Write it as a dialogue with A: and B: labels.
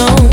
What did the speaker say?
A: song